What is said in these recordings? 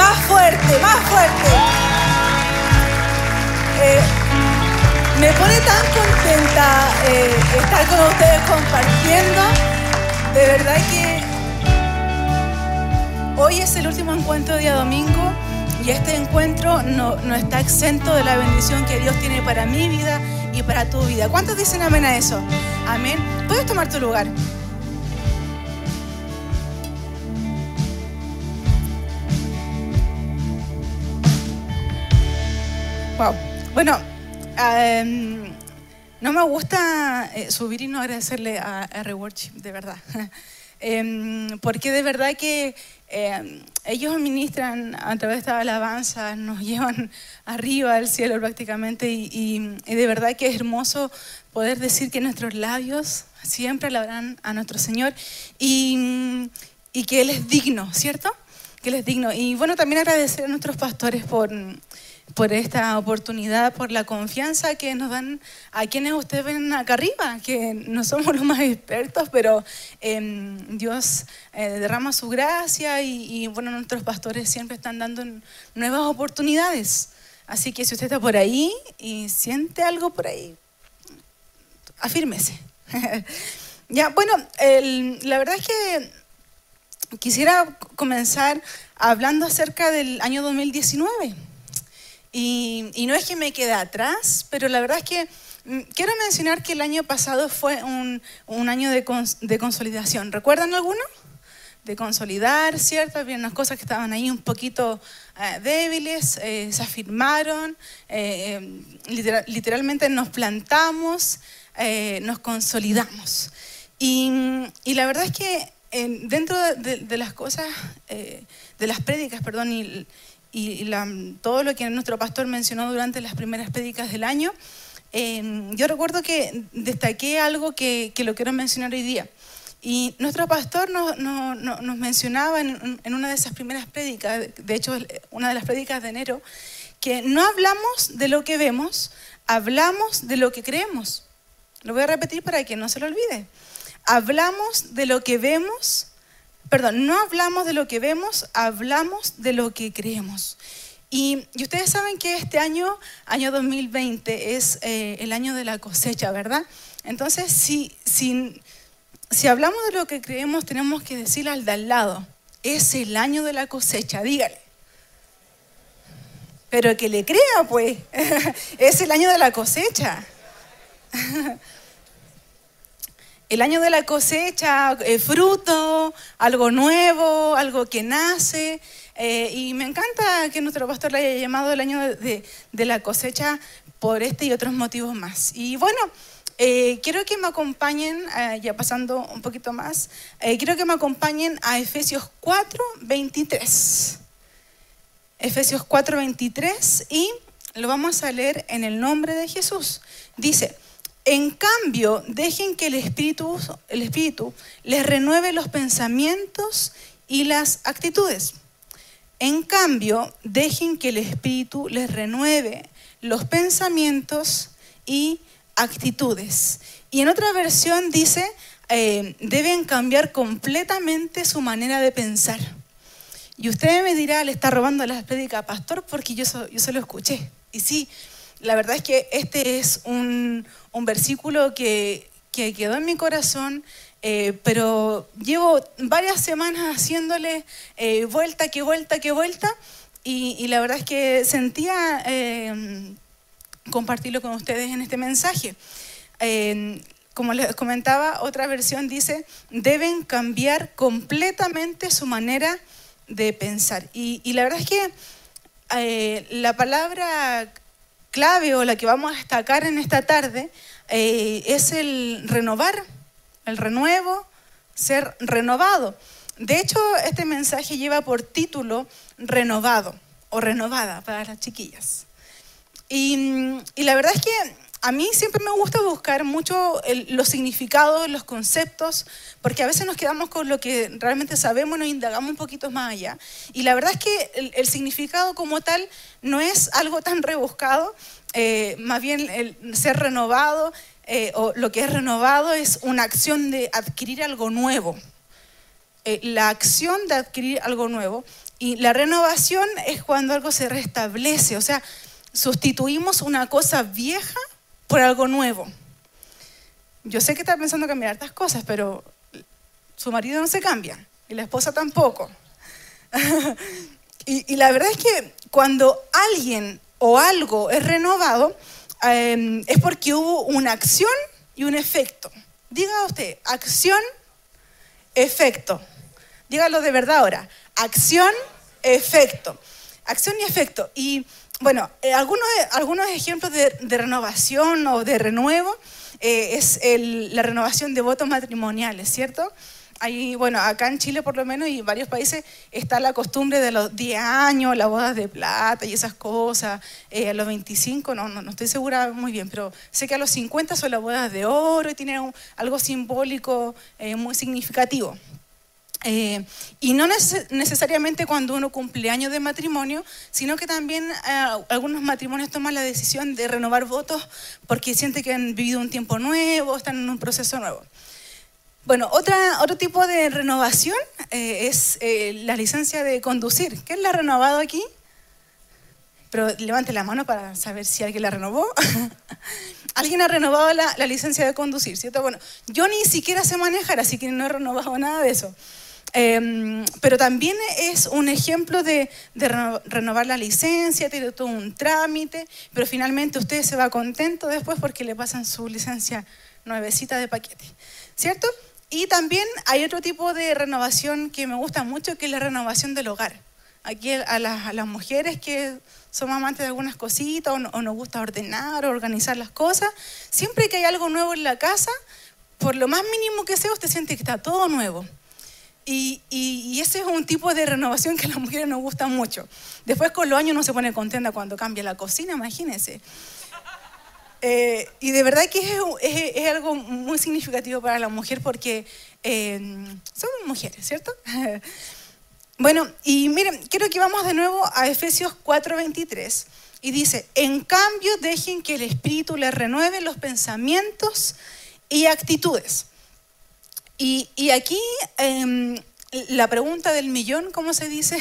más fuerte, más fuerte. Eh, me pone tan contenta eh, estar con ustedes compartiendo. De verdad que hoy es el último encuentro día domingo y este encuentro no, no está exento de la bendición que Dios tiene para mi vida y para tu vida. ¿Cuántos dicen amén a eso? Amén. Puedes tomar tu lugar. Wow. Bueno, em, no me gusta eh, subir y no agradecerle a R Worship, de verdad. Em, porque de verdad que em, ellos ministran a través de esta alabanza, nos llevan arriba al cielo prácticamente y, de verdad que es hermoso poder decir que nuestros labios siempre alabarán a nuestro Señor y, y que Él es digno, ¿cierto? Que Él es digno. Y bueno, también agradecer a nuestros pastores por por esta oportunidad, por la confianza que nos dan a quienes ustedes ven acá arriba, que no somos los más expertos, pero em, Dios eh, derrama su gracia y, bueno, nuestros pastores siempre están dando nuevas oportunidades. Así que si usted está por ahí y siente algo por ahí, afírmese. ya, bueno, la verdad es que quisiera comenzar hablando acerca del año 2019. Y, no es que me quede atrás, pero la verdad es que mm, quiero mencionar que el año pasado fue un, año de, consolidación. ¿Recuerdan alguno? De consolidar, ¿cierto? Había unas cosas que estaban ahí un poquito eh, débiles, eh, se afirmaron, eh, literalmente nos plantamos, nos consolidamos. Y, la verdad es que dentro de, de, las cosas, de las prédicas, perdón, y, y todo lo que nuestro pastor mencionó durante las primeras prédicas del año, em, yo recuerdo que destaqué algo que, que, lo quiero mencionar hoy día. Y nuestro pastor nos, mencionaba en, en, una de esas primeras prédicas, de hecho una de las prédicas de enero, que no hablamos de lo que vemos, hablamos de lo que creemos. Lo voy a repetir para que no se lo olvide. Hablamos de lo que vemos, perdón, no hablamos de lo que vemos, hablamos de lo que creemos. Y, ustedes saben que este año, año 2020, es eh, el año de la cosecha, ¿verdad? Entonces, si, si, si hablamos de lo que creemos, tenemos que decirle al de al lado, es el año de la cosecha, dígale. Pero que le crea, pues, es el año de la cosecha. el año de la cosecha, eh, fruto, algo nuevo, algo que nace. Eh, y me encanta que nuestro pastor le haya llamado el año de, la cosecha por este y otros motivos más. Y bueno, eh, quiero que me acompañen, ya pasando un poquito más, quiero que me acompañen a Efesios 4, 23. Efesios 4, 23 y lo vamos a leer en el nombre de Jesús. Dice, en cambio, dejen que el Espíritu, el Espíritu les renueve los pensamientos y las actitudes. En cambio, dejen que el Espíritu les renueve los pensamientos y actitudes. Y en otra versión dice, eh, deben cambiar completamente su manera de pensar. Y usted me dirá, le está robando la prédicas, pastor, porque yo, yo se lo escuché. Y sí, la verdad es que este es un, versículo que, quedó en mi corazón, eh, pero llevo varias semanas haciéndole eh, vuelta, que vuelta, que vuelta, y, la verdad es que sentía eh, compartirlo con ustedes en este mensaje. como les comentaba, otra versión dice, deben cambiar completamente su manera de pensar. Y, y la verdad es que la palabra clave o la que vamos a destacar en esta tarde eh, es el renovar, el renuevo, ser renovado. De hecho, este mensaje lleva por título renovado o renovada para las chiquillas. Y, y la verdad es que a mí siempre me gusta buscar mucho los significados, los conceptos, porque a veces nos quedamos con lo que realmente sabemos, nos indagamos un poquito más allá. Y la verdad es que el, significado como tal no es algo tan rebuscado, eh, más bien el ser renovado, eh, o lo que es renovado es una acción de adquirir algo nuevo. Eh, la acción de adquirir algo nuevo. Y la renovación es cuando algo se restablece, o sea, sustituimos una cosa vieja por algo nuevo. Yo sé que está pensando cambiar estas cosas, pero su marido no se cambia y la esposa tampoco. y, la verdad es que cuando alguien o algo es renovado, em, es porque hubo una acción y un efecto. Diga usted, acción, efecto. Dígalo de verdad ahora. Acción, efecto. Acción y efecto. Y bueno, eh, algunos, algunos ejemplos de, renovación o de renuevo eh, es la renovación de votos matrimoniales, ¿cierto? Ahí, bueno, acá en Chile por lo menos y en varios países está la costumbre de los 10 años, las bodas de plata y esas cosas, eh, a los 25, no, no, estoy segura muy bien, pero sé que a los 50 son las bodas de oro y tienen algo simbólico muy significativo. Eh, y no necesariamente cuando uno cumple años de matrimonio, sino que también eh, algunos matrimonios toman la decisión de renovar votos porque sienten que han vivido un tiempo nuevo, están en un proceso nuevo. Bueno, otra, otro tipo de renovación eh, es la licencia de conducir. ¿Quién la ha renovado aquí? Pero levante la mano para saber si alguien la renovó. ¿Alguien ha renovado la, la, licencia de conducir? ¿cierto? Bueno, yo ni siquiera sé manejar, así que no he renovado nada de eso. Em, pero también es un ejemplo de, renovar la licencia, tiene todo un trámite, pero finalmente usted se va contento después porque le pasan su licencia nuevecita de paquete, ¿cierto? Y también hay otro tipo de renovación que me gusta mucho, que es la renovación del hogar. Aquí a las, mujeres que somos amantes de algunas cositas o, o nos gusta ordenar o organizar las cosas, siempre que hay algo nuevo en la casa, por lo más mínimo que sea, usted siente que está todo nuevo. Y, ese es un tipo de renovación que a las mujeres nos gusta mucho. Después con los años uno se pone contenta cuando cambia la cocina, imagínense. Eh, y de verdad que es, algo muy significativo para la mujer porque eh, somos mujeres, ¿cierto? bueno, y miren, quiero que vamos de nuevo a Efesios 4:23 y dice, en cambio dejen que el Espíritu les renueve los pensamientos y actitudes. Y, aquí em, la pregunta del millón, ¿cómo se dice?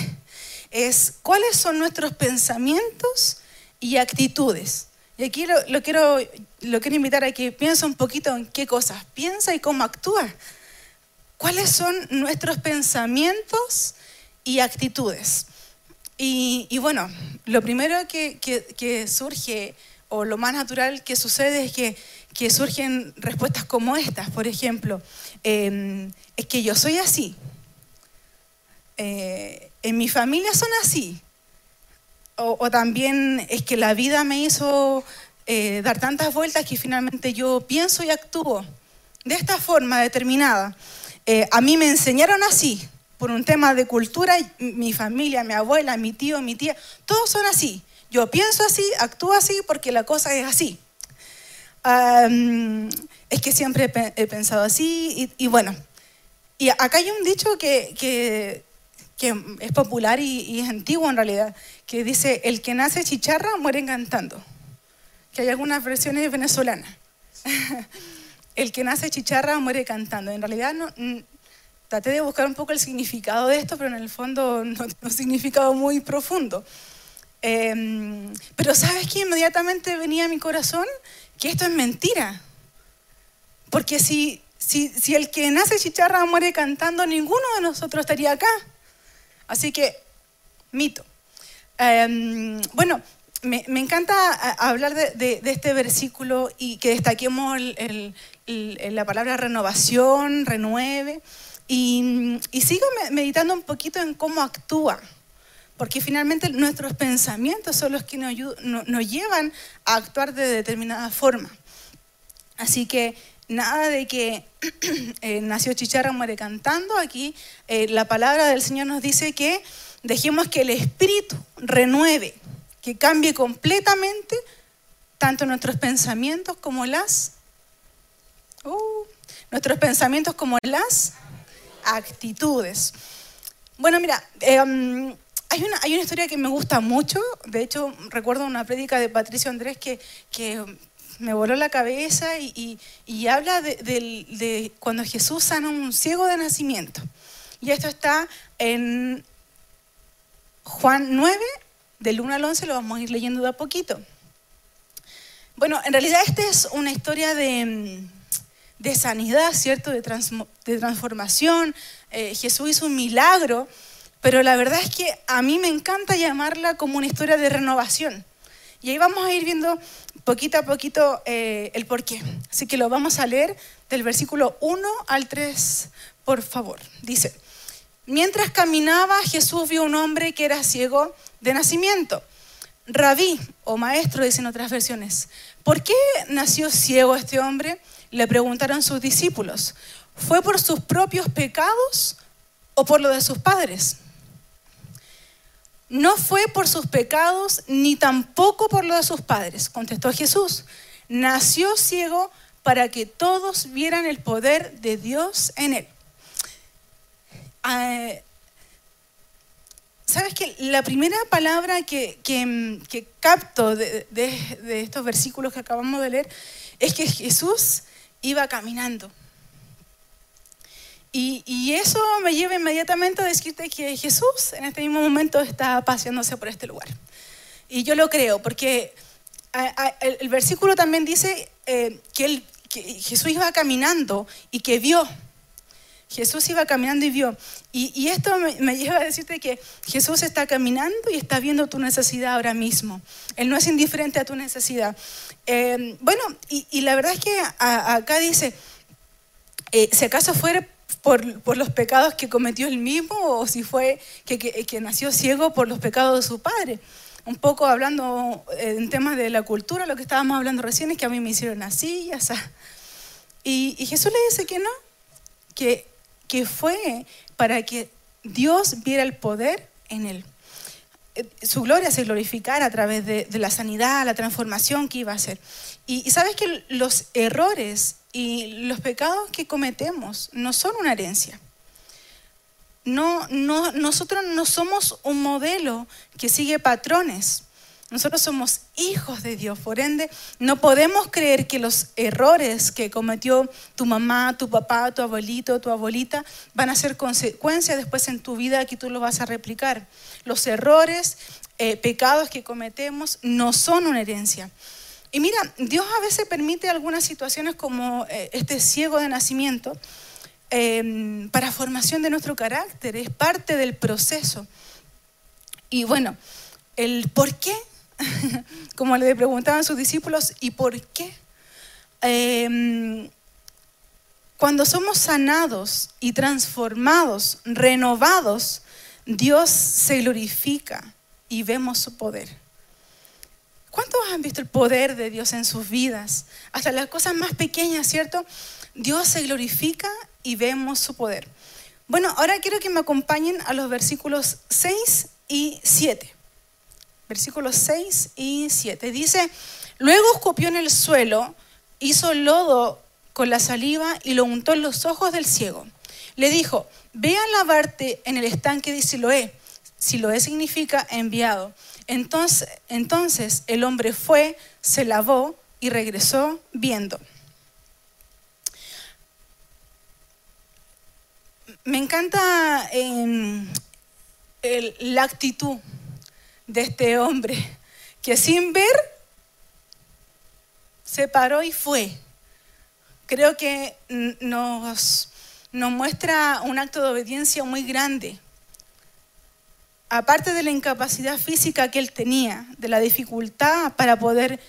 Es, ¿cuáles son nuestros pensamientos y actitudes? Y aquí lo, quiero, lo quiero invitar a que piense un poquito en qué cosas piensa y cómo actúa. ¿Cuáles son nuestros pensamientos y actitudes? Y, bueno, lo primero que, que surge o lo más natural que sucede es que surgen respuestas como estas, por ejemplo, em, es que yo soy así, eh, en mi familia son así, o, también es que la vida me hizo eh, dar tantas vueltas que finalmente yo pienso y actúo de esta forma determinada. Eh, a mí me enseñaron así, por un tema de cultura, mi familia, mi abuela, mi tío, mi tía, todos son así. Yo pienso así, actúo así porque la cosa es así es que siempre he pensado así y, bueno, y acá hay un dicho que, es popular y, es antiguo en realidad, que dice, el que nace chicharra muere cantando, que hay algunas versiones venezolanas. el que nace chicharra muere cantando. En realidad traté de buscar un poco el significado de esto, pero en el fondo no, no un significado muy profundo. Em, pero ¿sabes qué? Inmediatamente venía a mi corazón que esto es mentira. Porque si, si, si el que nace chicharra muere cantando, ninguno de nosotros estaría acá. Así que, mito. Em, bueno, me, me, encanta hablar de, de, este versículo y que destaquemos la palabra renovación, renueve. Y, y sigo meditando un poquito en cómo actúa porque finalmente nuestros pensamientos son los que nos, llevan a actuar de determinada forma. Así que nada de que eh, nació chicharra, muere cantando. Aquí eh, la palabra del Señor nos dice que dejemos que el Espíritu renueve, que cambie completamente tanto nuestros pensamientos como las... Uh, nuestros pensamientos como las actitudes. Bueno, mira, eh, hay una, hay una historia que me gusta mucho, de hecho recuerdo una prédica de Patricio Andrés que, que me voló la cabeza y, habla de, cuando Jesús sana un ciego de nacimiento. Y esto está en Juan 9, del 1 al 11, lo vamos a ir leyendo de a poquito. Bueno, en realidad esta es una historia de, de sanidad, ¿cierto? De, de transformación. Eh, Jesús hizo un milagro, pero la verdad es que a mí me encanta llamarla como una historia de renovación. Y ahí vamos a ir viendo poquito a poquito eh, el porqué. Así que lo vamos a leer del versículo 1 al 3, por favor. Dice, mientras caminaba Jesús vio un hombre que era ciego de nacimiento. Rabí o maestro, dicen otras versiones. ¿Por qué nació ciego este hombre? Le preguntaron sus discípulos. ¿Fue por sus propios pecados o por lo de sus padres? No fue por sus pecados ni tampoco por lo de sus padres, contestó Jesús. Nació ciego para que todos vieran el poder de Dios en él. Ah, Sabes que la primera palabra que, capto de, estos versículos que acabamos de leer es que Jesús iba caminando. Y, eso me lleva inmediatamente a decirte que Jesús en este mismo momento está paseándose por este lugar. Y yo lo creo, porque el, versículo también dice eh, que, Jesús iba caminando y que vio Jesús iba caminando y vio. Y, esto me, lleva a decirte que Jesús está caminando y está viendo tu necesidad ahora mismo. Él no es indiferente a tu necesidad. Eh, bueno, y, la verdad es que acá dice, eh, si acaso fuera por, los pecados que cometió él mismo o si fue que, nació ciego por los pecados de su padre. Un poco hablando eh, en temas de la cultura, lo que estábamos hablando recién es que a mí me hicieron así, ya y, y Jesús le dice que no, que que fue para que Dios viera el poder en él. Eh, su gloria se glorificara a través de, la sanidad, la transformación que iba a hacer. Y, sabes que los errores y los pecados que cometemos no son una herencia. No, no, nosotros no somos un modelo que sigue patrones. Nosotros somos hijos de Dios, por ende, no podemos creer que los errores que cometió tu mamá, tu papá, tu abuelito, tu abuelita van a ser consecuencias después en tu vida que tú lo vas a replicar. Los errores, eh, pecados que cometemos no son una herencia. Y mira, Dios a veces permite algunas situaciones como eh, este ciego de nacimiento em, para formación de nuestro carácter, es parte del proceso. Y bueno, el por qué como le preguntaban sus discípulos, ¿y por qué? Em, cuando somos sanados y transformados, renovados, Dios se glorifica y vemos su poder. ¿Cuántos han visto el poder de Dios en sus vidas? Hasta las cosas más pequeñas, ¿cierto? Dios se glorifica y vemos su poder. Bueno, ahora quiero que me acompañen a los versículos 6 y 7 versículos 6 y 7. Dice, luego escupió en el suelo, hizo lodo con la saliva y lo untó en los ojos del ciego. Le dijo, ve a lavarte en el estanque de Siloé. Siloé significa enviado. Entonces, entonces el hombre fue, se lavó y regresó viendo. Me encanta em, la actitud de este hombre que sin ver se paró y fue. Creo que nos, nos muestra un acto de obediencia muy grande. Aparte de la incapacidad física que él tenía, de la dificultad para poder,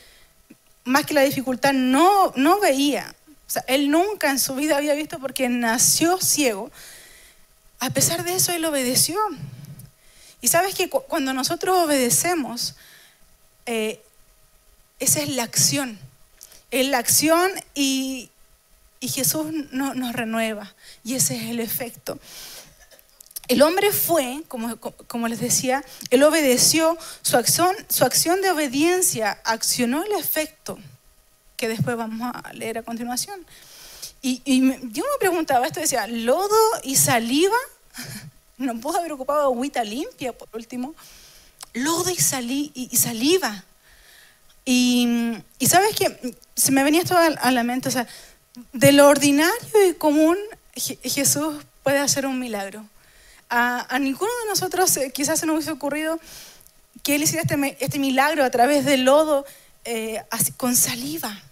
más que la dificultad, no, no veía. Él nunca en su vida había visto porque nació ciego. A pesar de eso, él obedeció. Y sabes que cuando nosotros obedecemos, eh, esa es la acción. Es la acción y, Jesús nos renueva. Y ese es el efecto. El hombre fue, como, como, les decía, él obedeció, su acción, su acción de obediencia accionó el efecto que después vamos a leer a continuación. Y, y yo me preguntaba esto, decía, lodo y saliva, no pudo haber ocupado agüita limpia, por último. Lodo y, salí, y, saliva. Y, sabes que se me venía esto a, la mente, o sea, de lo ordinario y común Jesús puede hacer un milagro. A, ninguno de nosotros eh, quizás se nos hubiese ocurrido que Él hiciera este, este milagro a través del lodo eh, con saliva.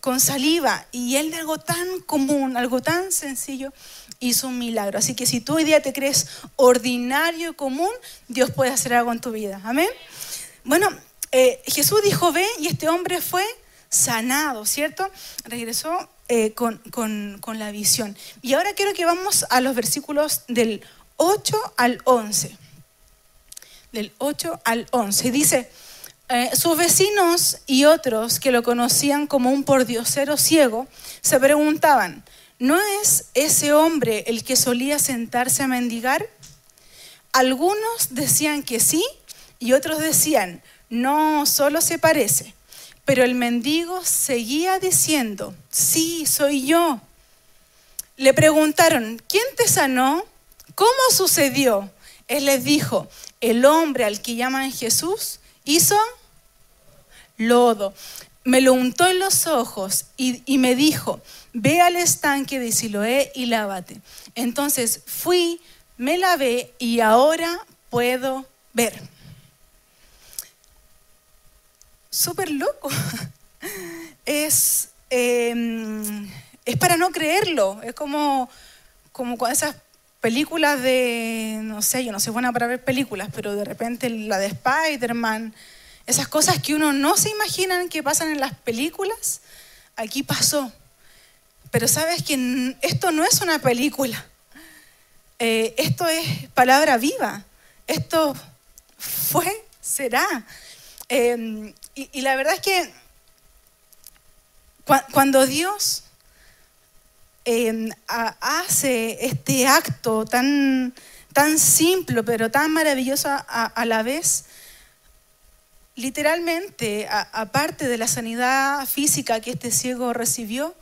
Con saliva. Y Él de algo tan común, algo tan sencillo, hizo un milagro. Así que si tú hoy día te crees ordinario, común, Dios puede hacer algo en tu vida. Amén. Bueno, eh, Jesús dijo, ve, y este hombre fue sanado, ¿cierto? Regresó eh, con, con, la visión. Y ahora quiero que vamos a los versículos del 8 al 11. Del 8 al 11. Dice, eh, sus vecinos y otros que lo conocían como un pordiosero ciego se preguntaban, ¿no es ese hombre el que solía sentarse a mendigar? Algunos decían que sí y otros decían, no, solo se parece. Pero el mendigo seguía diciendo, sí, soy yo. Le preguntaron, ¿quién te sanó? ¿Cómo sucedió? Él les dijo, el hombre al que llaman Jesús hizo lodo, me lo untó en los ojos y, me dijo, ve al estanque de Siloé y lávate. Entonces fui, me lavé y ahora puedo ver súper loco. Es, em, es para no creerlo. Es como, como con esas películas de, no sé, yo no soy buena para ver películas, pero de repente la de Spider-Man, esas cosas que uno no se imagina que pasan en las películas, aquí pasó. Pero sabes que esto no es una película, eh, esto es palabra viva, esto fue, será. Em, y, la verdad es que cuando Dios em, hace este acto tan, tan simple, pero tan maravilloso a, la vez, literalmente, aparte de la sanidad física que este ciego recibió,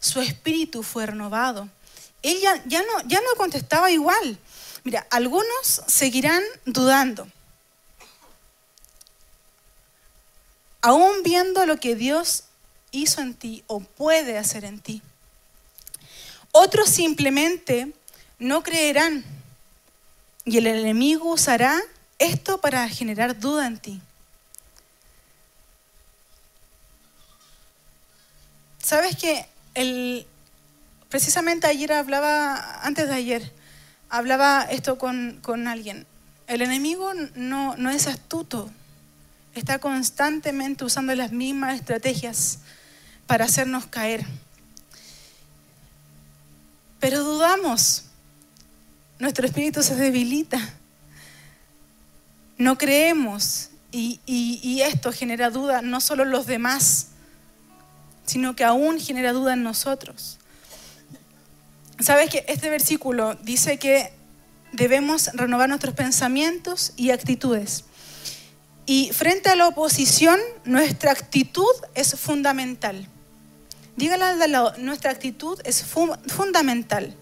su espíritu fue renovado. Él ya, no, ya no contestaba igual. Mira, algunos seguirán dudando. aún viendo lo que Dios hizo en ti o puede hacer en ti. Otros simplemente no creerán y el enemigo usará esto para generar duda en ti. Sabes que el, precisamente ayer hablaba, antes de ayer, hablaba esto con, con alguien. El enemigo no, no es astuto, está constantemente usando las mismas estrategias para hacernos caer. Pero dudamos, nuestro espíritu se debilita, no creemos. Y, y esto genera duda no solo los demás, sino que aún genera duda en nosotros. Sabes que este versículo dice que debemos renovar nuestros pensamientos y actitudes. Y frente a la oposición, nuestra actitud es fundamental. Dígale al lado, nuestra actitud es fundamental.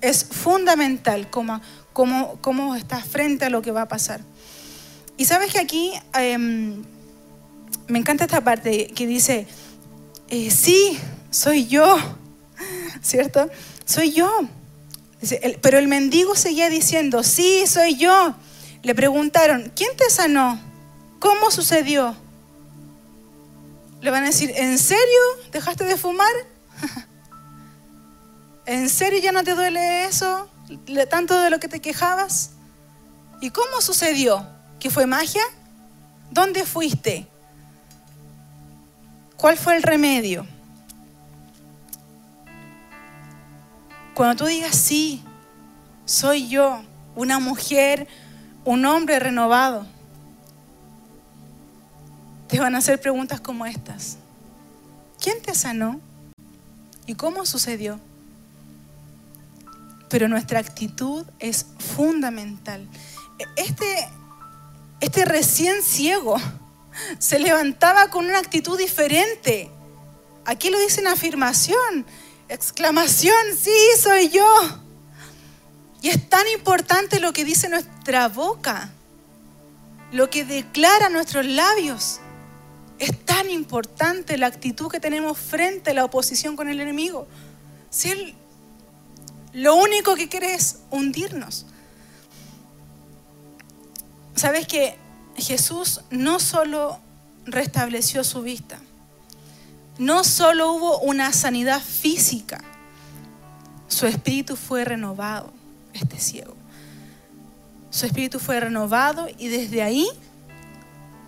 Es fundamental cómo, cómo, cómo estás frente a lo que va a pasar. Y sabes que aquí em, me encanta esta parte que dice, eh, sí, soy yo, ¿cierto? Soy yo. Pero el mendigo seguía diciendo, sí, soy yo. Le preguntaron, ¿quién te sanó? ¿Cómo sucedió? Le van a decir, ¿en serio dejaste de fumar? ¿En serio ya no te duele eso? ¿Tanto de lo que te quejabas? ¿Y cómo sucedió? ¿Que fue magia? ¿Dónde fuiste? ¿Cuál fue el remedio? Cuando tú digas, sí, soy yo, una mujer un hombre renovado, te van a hacer preguntas como estas. ¿Quién te sanó? ¿Y cómo sucedió? Pero nuestra actitud es fundamental. Este, este recién ciego se levantaba con una actitud diferente. Aquí lo dice en afirmación, exclamación, sí, soy yo. Y es tan importante lo que dice nuestra boca, lo que declara nuestros labios. Es tan importante la actitud que tenemos frente a la oposición con el enemigo. Si él, lo único que quiere es hundirnos. Sabes que Jesús no solo restableció su vista, no solo hubo una sanidad física, su espíritu fue renovado, este ciego. Su espíritu fue renovado y desde ahí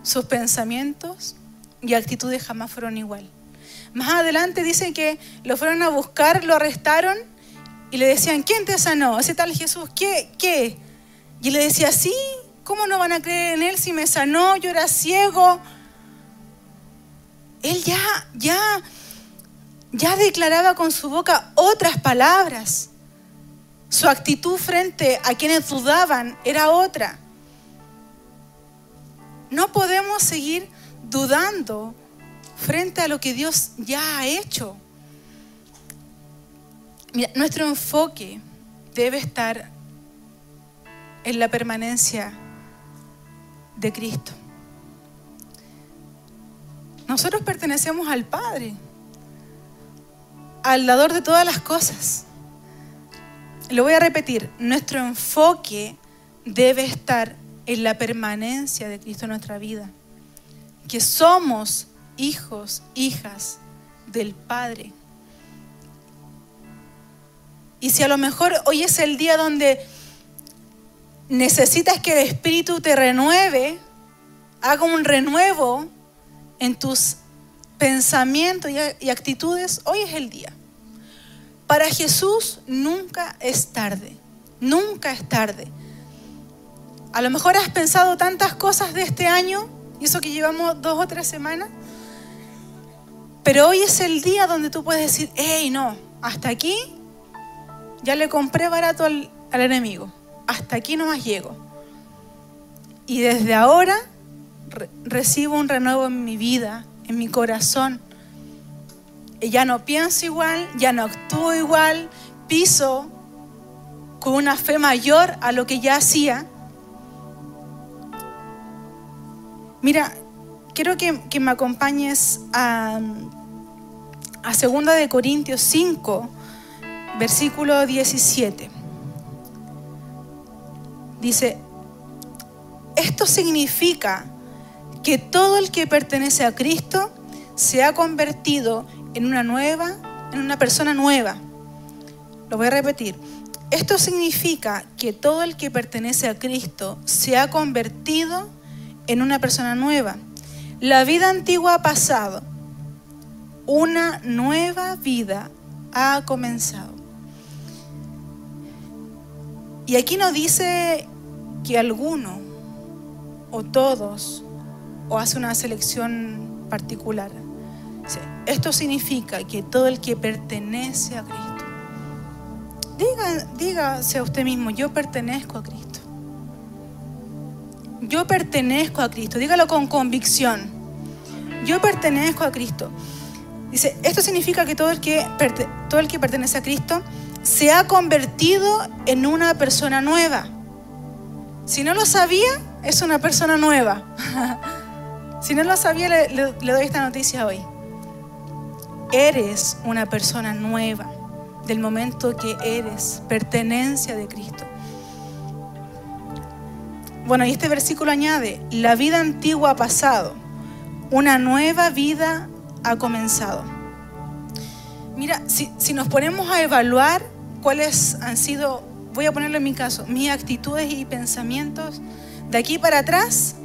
sus pensamientos y actitudes jamás fueron igual. Más adelante dicen que lo fueron a buscar, lo arrestaron y le decían, ¿quién te sanó? Ese tal Jesús, ¿qué? ¿Qué? Y le decía, sí, ¿cómo no van a creer en él si me sanó? Yo era ciego. Él ya, ya, ya declaraba con su boca otras palabras. Su actitud frente a quienes dudaban era otra. No podemos seguir dudando frente a lo que Dios ya ha hecho. nuestro enfoque debe estar en la permanencia de Cristo. Nosotros pertenecemos al Padre, al dador de todas las cosas. Lo voy a repetir, nuestro enfoque debe estar en la permanencia de Cristo en nuestra vida. Que somos hijos, hijas del Padre. Y si a lo mejor hoy es el día donde necesitas que el Espíritu te renueve, haga un renuevo en tus pensamientos y actitudes, hoy es el día. Para Jesús nunca es tarde, nunca es tarde. A lo mejor has pensado tantas cosas de este año, y eso que llevamos dos o tres semanas, pero hoy es el día donde tú puedes decir, hey, no, hasta aquí ya le compré barato al, enemigo, hasta aquí no más llego. Y desde ahora recibo un renuevo en mi vida, en mi corazón ya no pienso igual, ya no actúo igual, piso con una fe mayor a lo que ya hacía. Mira, quiero que, me acompañes a, a 2 de Corintios 5, versículo 17. Dice, esto significa que todo el que pertenece a Cristo se ha convertido en una nueva, en una persona nueva. Lo voy a repetir. Esto significa que todo el que pertenece a Cristo se ha convertido en una persona nueva. La vida antigua ha pasado. Una nueva vida ha comenzado. Y aquí nos dice que alguno o todos o hace una selección particular. Esto significa que todo el que pertenece a Cristo, diga, dígase a usted mismo, yo pertenezco a Cristo. Yo pertenezco a Cristo, dígalo con convicción. Yo pertenezco a Cristo. Dice, esto significa que todo el que, todo el que pertenece a Cristo se ha convertido en una persona nueva. Si no lo sabía, es una persona nueva. si no lo sabía, le doy esta noticia hoy eres una persona nueva del momento que eres pertenencia de Cristo. Bueno, y este versículo añade, la vida antigua ha pasado, una nueva vida ha comenzado. Mira, si, nos ponemos a evaluar cuáles han sido, voy a ponerlo en mi caso, mis actitudes y pensamientos de aquí para atrás,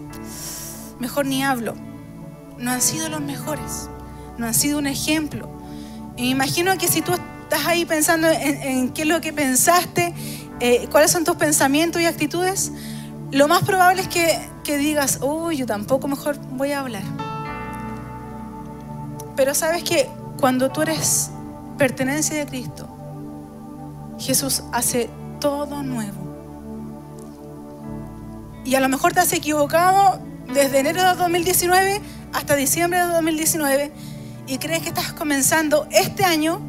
mejor ni hablo, no han sido los mejores no han sido un ejemplo. Me imagino que si tú estás ahí pensando en, qué es lo que pensaste, eh, cuáles son tus pensamientos y actitudes, lo más probable es que, que digas, uy, yo tampoco mejor voy a hablar. Pero sabes que cuando tú eres pertenencia de Cristo, Jesús hace todo nuevo. Y a lo mejor te has equivocado desde enero de 2019 hasta diciembre de 2019 y crees que estás comenzando este año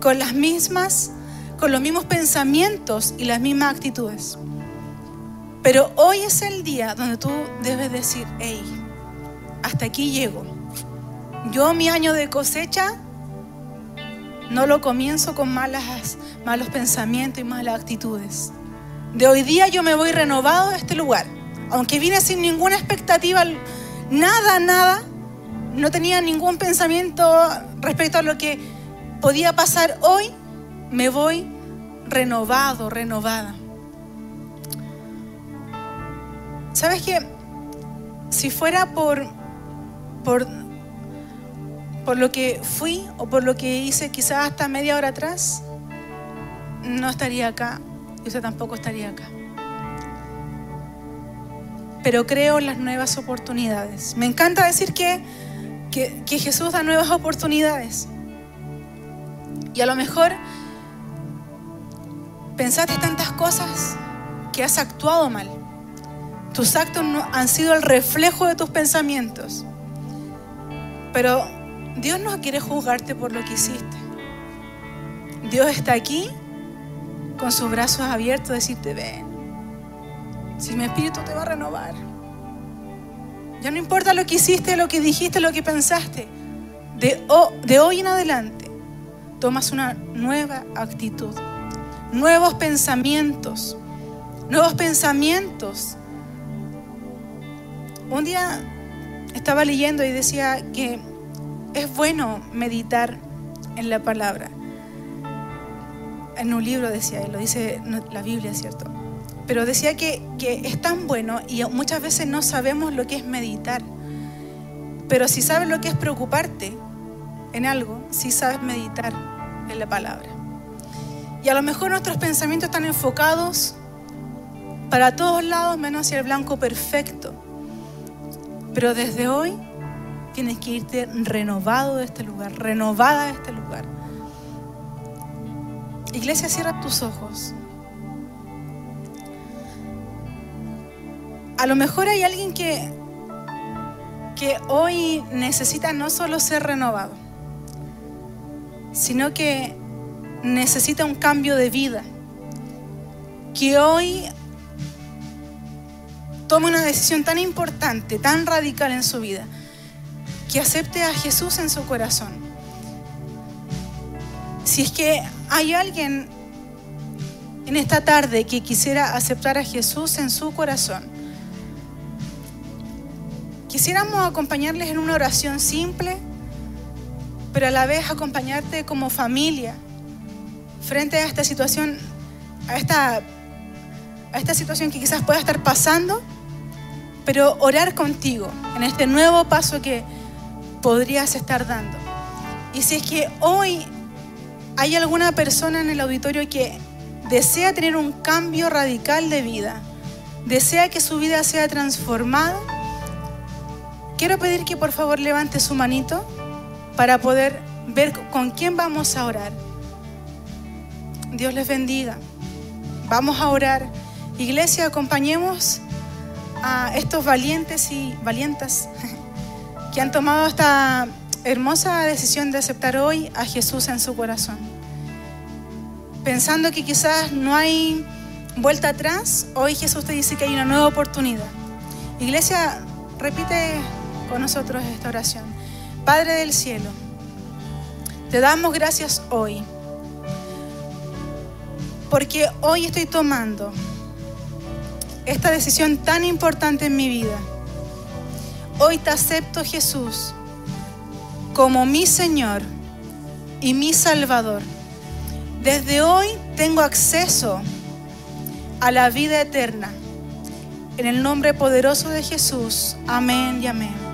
con las mismas, con los mismos pensamientos y las mismas actitudes. Pero hoy es el día donde tú debes decir, hey, hasta aquí llego. Yo mi año de cosecha no lo comienzo con malas, malos pensamientos y malas actitudes. De hoy día yo me voy renovado de este lugar. Aunque vine sin ninguna expectativa, nada, nada, no tenía ningún pensamiento respecto a lo que podía pasar hoy, me voy renovado, renovada. ¿Sabes qué? Si fuera por, por, por lo que fui o por lo que hice quizás hasta media hora atrás, no estaría acá y usted tampoco estaría acá. Pero creo en las nuevas oportunidades. Me encanta decir que, que, Jesús da nuevas oportunidades. Y a lo mejor pensaste tantas cosas que has actuado mal. Tus actos han sido el reflejo de tus pensamientos. Pero Dios no quiere juzgarte por lo que hiciste. Dios está aquí con sus brazos abiertos, decirte, ven, si mi espíritu te va a renovar. Ya no importa lo que hiciste, lo que dijiste, lo que pensaste. De, de hoy en adelante, tomas una nueva actitud, nuevos pensamientos, nuevos pensamientos. Un día estaba leyendo y decía que es bueno meditar en la palabra. En un libro decía, lo dice la Biblia, ¿cierto? Pero decía que, que es tan bueno y muchas veces no sabemos lo que es meditar. Pero si sabes lo que es preocuparte en algo, si sabes meditar en la palabra. Y a lo mejor nuestros pensamientos están enfocados para todos lados menos hacia el blanco perfecto. Pero desde hoy tienes que irte renovado de este lugar, renovada de este lugar. Iglesia, cierra tus ojos. A lo mejor hay alguien que, que hoy necesita no solo ser renovado, sino que necesita un cambio de vida. Que hoy tome una decisión tan importante, tan radical en su vida, que acepte a Jesús en su corazón. Si es que hay alguien en esta tarde que quisiera aceptar a Jesús en su corazón, quisiéramos acompañarles en una oración simple pero a la vez acompañarte como familia frente a esta situación, a esta, a esta situación que quizás pueda estar pasando, pero orar contigo en este nuevo paso que podrías estar dando. Y si es que hoy hay alguna persona en el auditorio que desea tener un cambio radical de vida, desea que su vida sea transformada, quiero pedir que por favor levante su manito para poder ver con quién vamos a orar. Dios les bendiga. Vamos a orar. Iglesia, acompañemos a estos valientes y valientas que han tomado esta hermosa decisión de aceptar hoy a Jesús en su corazón. Pensando que quizás no hay vuelta atrás, hoy Jesús te dice que hay una nueva oportunidad. Iglesia, repite con nosotros esta oración. Padre del cielo, te damos gracias hoy, porque hoy estoy tomando esta decisión tan importante en mi vida. Hoy te acepto Jesús como mi Señor y mi Salvador. Desde hoy tengo acceso a la vida eterna. En el nombre poderoso de Jesús. Amén y amén.